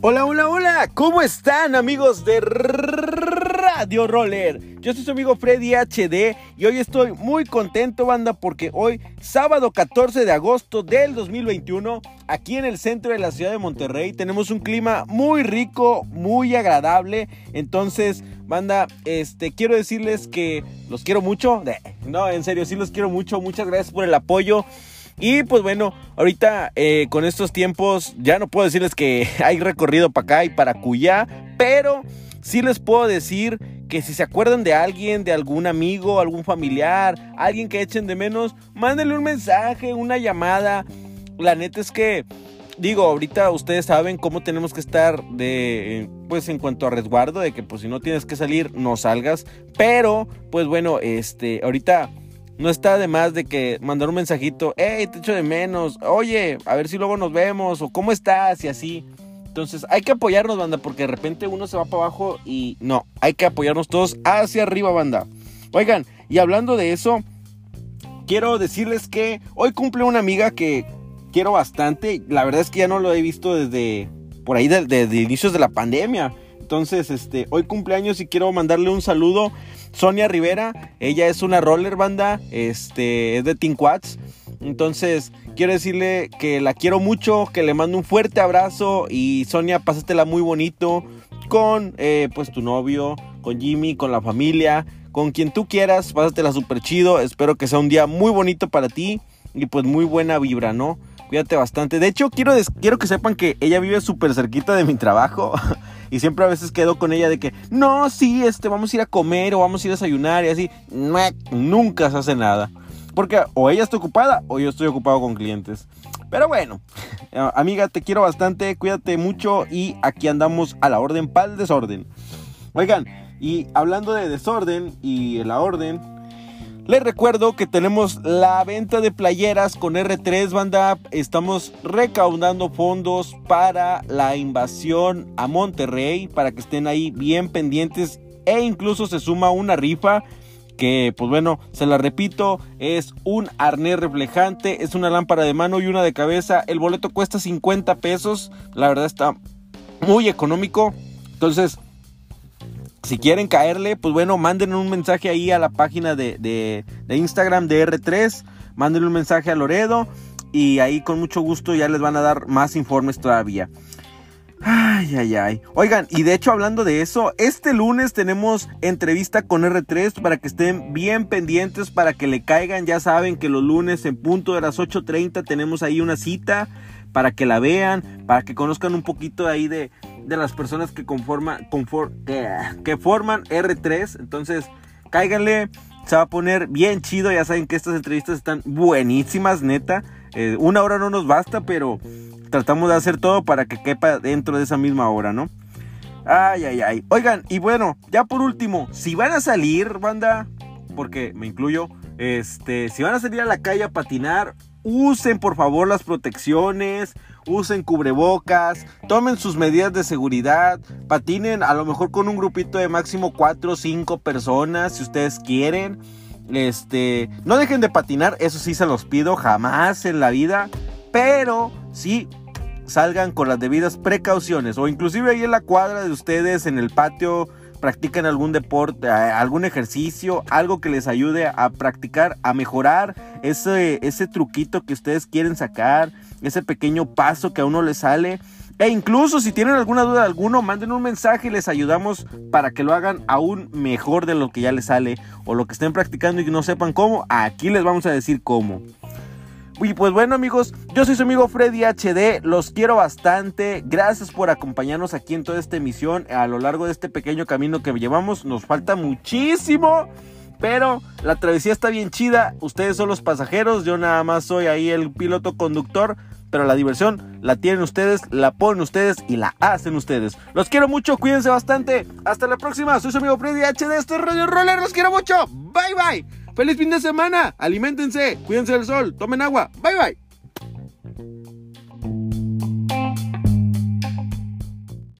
Hola, hola, hola, ¿cómo están amigos de Radio Roller? Yo soy su amigo Freddy HD y hoy estoy muy contento, banda, porque hoy, sábado 14 de agosto del 2021, aquí en el centro de la ciudad de Monterrey, tenemos un clima muy rico, muy agradable. Entonces, banda, este, quiero decirles que los quiero mucho. No, en serio, sí los quiero mucho. Muchas gracias por el apoyo. Y pues bueno, ahorita eh, con estos tiempos ya no puedo decirles que hay recorrido para acá y para Cuyá, pero sí les puedo decir que si se acuerdan de alguien, de algún amigo, algún familiar, alguien que echen de menos, mándenle un mensaje, una llamada. La neta es que, digo, ahorita ustedes saben cómo tenemos que estar de, pues en cuanto a resguardo, de que pues si no tienes que salir, no salgas. Pero, pues bueno, este, ahorita no está de más de que mandar un mensajito, hey, te echo de menos, oye, a ver si luego nos vemos, o cómo estás, y así. Entonces hay que apoyarnos, banda, porque de repente uno se va para abajo y no, hay que apoyarnos todos hacia arriba, banda. Oigan, y hablando de eso, quiero decirles que hoy cumple una amiga que quiero bastante. La verdad es que ya no lo he visto desde por ahí, desde, desde inicios de la pandemia. Entonces, este, hoy cumpleaños y quiero mandarle un saludo. Sonia Rivera, ella es una roller banda, este, es de Team Quads. Entonces, quiero decirle que la quiero mucho, que le mando un fuerte abrazo y Sonia, pásatela muy bonito con eh, pues tu novio, con Jimmy, con la familia, con quien tú quieras, pásatela súper chido. Espero que sea un día muy bonito para ti y pues muy buena vibra, ¿no? Cuídate bastante. De hecho, quiero, quiero que sepan que ella vive súper cerquita de mi trabajo. Y siempre a veces quedo con ella de que, no, sí, este, vamos a ir a comer o vamos a ir a desayunar y así. Nunca se hace nada. Porque o ella está ocupada o yo estoy ocupado con clientes. Pero bueno, amiga, te quiero bastante, cuídate mucho y aquí andamos a la orden para el desorden. Oigan, y hablando de desorden y la orden, les recuerdo que tenemos la venta de playeras con R3 Banda. Estamos recaudando fondos para la invasión a Monterrey, para que estén ahí bien pendientes. E incluso se suma una rifa que pues bueno, se la repito, es un arnés reflejante, es una lámpara de mano y una de cabeza. El boleto cuesta 50 pesos, la verdad está muy económico. Entonces, si quieren caerle, pues bueno, manden un mensaje ahí a la página de, Instagram de R3. Manden un mensaje a Loredo. Y ahí con mucho gusto ya les van a dar más informes todavía. Ay, ay, ay. Oigan, y de hecho hablando de eso, este lunes tenemos entrevista con R3 para que estén bien pendientes, para que le caigan. Ya saben que los lunes en punto de las 8.30 tenemos ahí una cita para que la vean, para que conozcan un poquito ahí de, de las personas que conforman, que, forman R3. Entonces, cáiganle, se va a poner bien chido. Ya saben que estas entrevistas están buenísimas, neta. Eh, una hora no nos basta, pero tratamos de hacer todo para que quepa dentro de esa misma hora, ¿no? Ay, ay, ay. Oigan, y bueno, ya por último, si van a salir, banda, porque me incluyo, este, si van a salir a la calle a patinar, usen por favor las protecciones, usen cubrebocas, tomen sus medidas de seguridad, patinen a lo mejor con un grupito de máximo 4 o 5 personas si ustedes quieren. Este, no dejen de patinar, eso sí se los pido jamás en la vida, pero sí salgan con las debidas precauciones o inclusive ahí en la cuadra de ustedes en el patio practican algún deporte, algún ejercicio, algo que les ayude a practicar, a mejorar ese, ese truquito que ustedes quieren sacar, ese pequeño paso que a uno les sale. E incluso si tienen alguna duda de alguno, manden un mensaje y les ayudamos para que lo hagan aún mejor de lo que ya les sale o lo que estén practicando y no sepan cómo, aquí les vamos a decir cómo. Y pues bueno amigos, yo soy su amigo Freddy HD, los quiero bastante, gracias por acompañarnos aquí en toda esta emisión a lo largo de este pequeño camino que llevamos, nos falta muchísimo, pero la travesía está bien chida, ustedes son los pasajeros, yo nada más soy ahí el piloto conductor, pero la diversión la tienen ustedes, la ponen ustedes y la hacen ustedes. Los quiero mucho, cuídense bastante, hasta la próxima, soy su amigo Freddy HD, esto es Radio Roller, los quiero mucho, bye bye. Feliz fin de semana. Aliméntense. Cuídense del sol. Tomen agua. Bye bye.